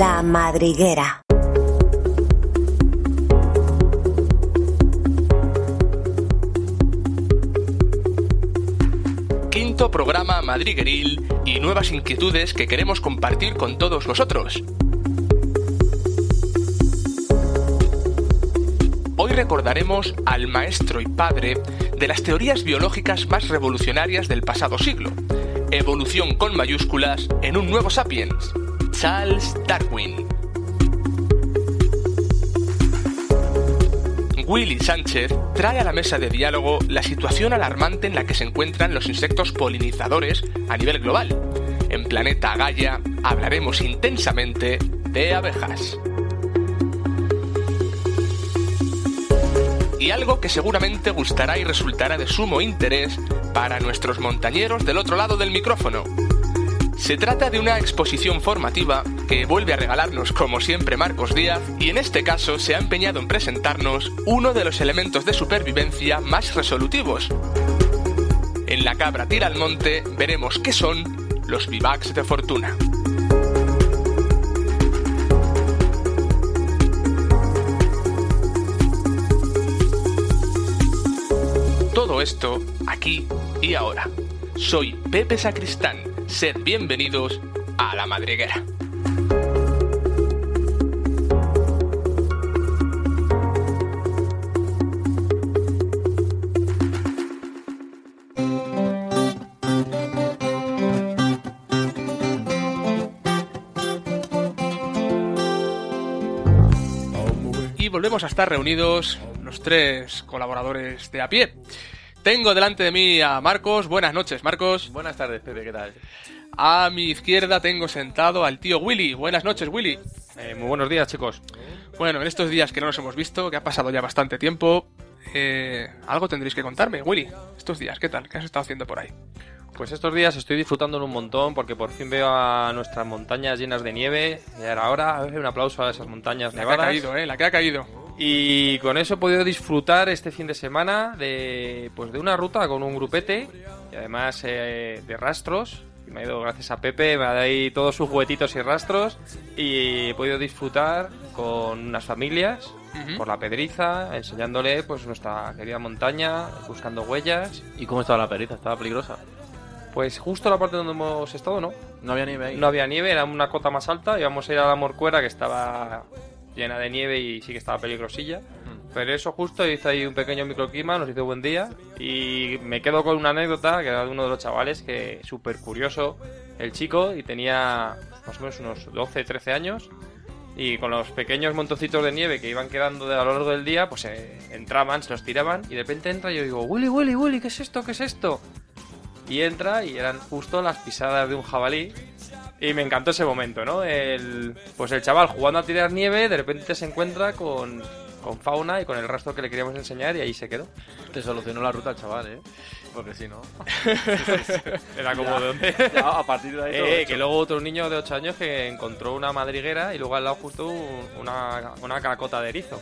madriguera. Quinto programa madrigueril y nuevas inquietudes que queremos compartir con todos vosotros. Hoy recordaremos al maestro y padre de las teorías biológicas más revolucionarias del pasado siglo. Evolución con mayúsculas en un nuevo sapiens. Charles Darwin. Willy Sánchez trae a la mesa de diálogo la situación alarmante en la que se encuentran los insectos polinizadores a nivel global. En Planeta Gaia hablaremos intensamente de abejas. Y algo que seguramente gustará y resultará de sumo interés para nuestros montañeros del otro lado del micrófono. Se trata de una exposición formativa que vuelve a regalarnos como siempre Marcos Díaz y en este caso se ha empeñado en presentarnos uno de los elementos de supervivencia más resolutivos. En la cabra tira al monte veremos qué son los vivacs de fortuna. Todo esto aquí y ahora. Soy Pepe Sacristán. Sed bienvenidos a la madriguera. Y volvemos a estar reunidos los tres colaboradores de a pie. Tengo delante de mí a Marcos. Buenas noches, Marcos. Buenas tardes, Pepe, ¿qué tal? A mi izquierda tengo sentado al tío Willy. Buenas noches, Willy. Eh, muy buenos días, chicos. Bueno, en estos días que no nos hemos visto, que ha pasado ya bastante tiempo, eh, algo tendréis que contarme, Willy. Estos días, ¿qué tal? ¿Qué has estado haciendo por ahí? Pues estos días estoy disfrutando un montón porque por fin veo a nuestras montañas llenas de nieve. Ya era hora. Un aplauso a esas montañas La que ha caído, ¿eh? La que ha caído. Y con eso he podido disfrutar este fin de semana de, pues de una ruta con un grupete y además eh, de rastros. Me ha ido gracias a Pepe, me ha dado ahí todos sus juguetitos y rastros y he podido disfrutar con unas familias por la pedriza, enseñándole pues nuestra querida montaña, buscando huellas. ¿Y cómo estaba la periza? ¿Estaba peligrosa? Pues justo la parte donde hemos estado, ¿no? No había nieve ahí. No había nieve, era una cota más alta. Íbamos a ir a la morcuera que estaba llena de nieve y sí que estaba peligrosilla. Mm. Pero eso justo hizo ahí un pequeño microclima, nos hizo buen día. Y me quedo con una anécdota que era de uno de los chavales que súper curioso el chico y tenía más o menos unos 12, 13 años. Y con los pequeños montoncitos de nieve que iban quedando de- a lo largo del día, pues eh, entraban, se los tiraban y de repente entra y yo digo, Willy, Willy, Willy, ¿qué es esto? ¿Qué es esto? Y entra y eran justo las pisadas de un jabalí. Y me encantó ese momento, ¿no? El, pues el chaval jugando a tirar nieve, de repente se encuentra con, con fauna y con el rastro que le queríamos enseñar y ahí se quedó. Te solucionó la ruta el chaval, ¿eh? Porque si no... Era como de dónde... Ya, a partir de ahí Eh, que luego otro niño de 8 años que encontró una madriguera y luego al lado justo un- una, una cacota de erizo.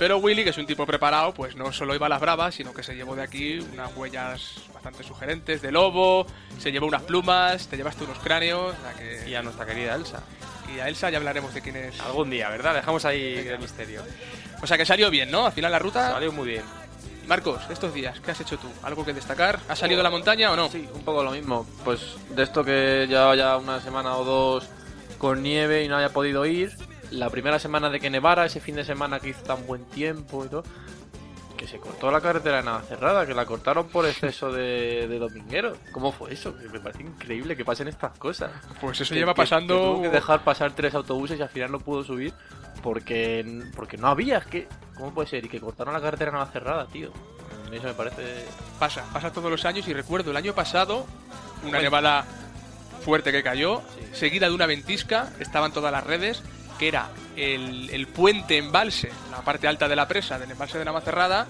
Pero Willy, que es un tipo preparado, pues no solo iba a las bravas, sino que se llevó de aquí unas huellas bastante sugerentes de lobo, se llevó unas plumas, te llevaste unos cráneos, o sea que- Y a nuestra querida Elsa. y a Elsa ya hablaremos de quién es. Algún día, ¿verdad? Dejamos ahí el misterio. O sea que salió bien, ¿no? Al final la ruta. Salió muy bien. Marcos, estos días, ¿qué has hecho tú? ¿Algo que destacar? ¿Has salido de la montaña o no? Sí, un poco lo mismo. Pues de esto que llevaba ya una semana o dos con nieve y no había podido ir. La primera semana de que nevara, ese fin de semana que hizo tan buen tiempo y todo. Que se cortó la carretera de nada cerrada, que la cortaron por exceso de, de domingueros. ¿Cómo fue eso? Que me parece increíble que pasen estas cosas. Pues eso Que- lleva que- pasando. que tuvo que dejar pasar tres autobuses y al final no pudo subir porque, porque no había. Es que, ¿cómo puede ser? Y que cortaron la carretera nada cerrada, tío. Mí Eso me parece. Pasa, pasa todos los años y recuerdo el año pasado una nevada fuerte que cayó, seguida de una ventisca, estaban todas las redes, que era el, el puente embalse, la parte alta de la presa del embalse de Navacerrada,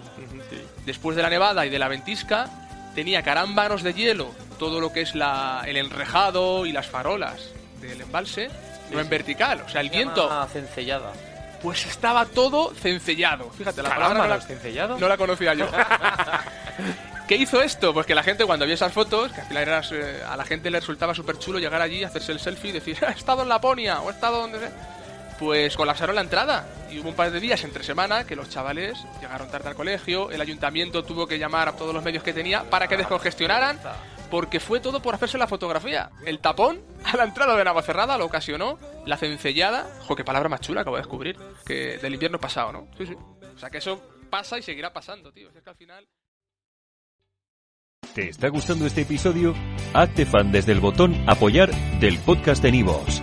después de la nevada y de la ventisca, tenía carámbanos de hielo, todo lo que es la, el enrejado y las farolas del embalse, no en vertical, o sea, el viento, Ah, cencellada. pues estaba todo cencellado. Fíjate, la palabra no la, cencellado. no la conocía yo. ¿Qué hizo esto? Pues que la gente cuando vio esas fotos, que al final eras, eh, a la gente le resultaba súper chulo llegar allí, hacerse el selfie y decir, "Ah, he estado en Laponia o he estado donde sea. Pues colapsaron la entrada y hubo un par de días entre semana que los chavales llegaron tarde al colegio, el ayuntamiento tuvo que llamar a todos los medios que tenía para que descongestionaran porque fue todo por hacerse la fotografía. El tapón a la entrada de Navacerrada lo ocasionó, la cencellada, jo, qué palabra más chula acabo de descubrir, que del invierno pasado, ¿no? Sí, sí. O sea que eso pasa y seguirá pasando, tío. Es que al final... ¿Te está gustando este episodio? Hazte fan desde el botón apoyar del podcast de Nivos.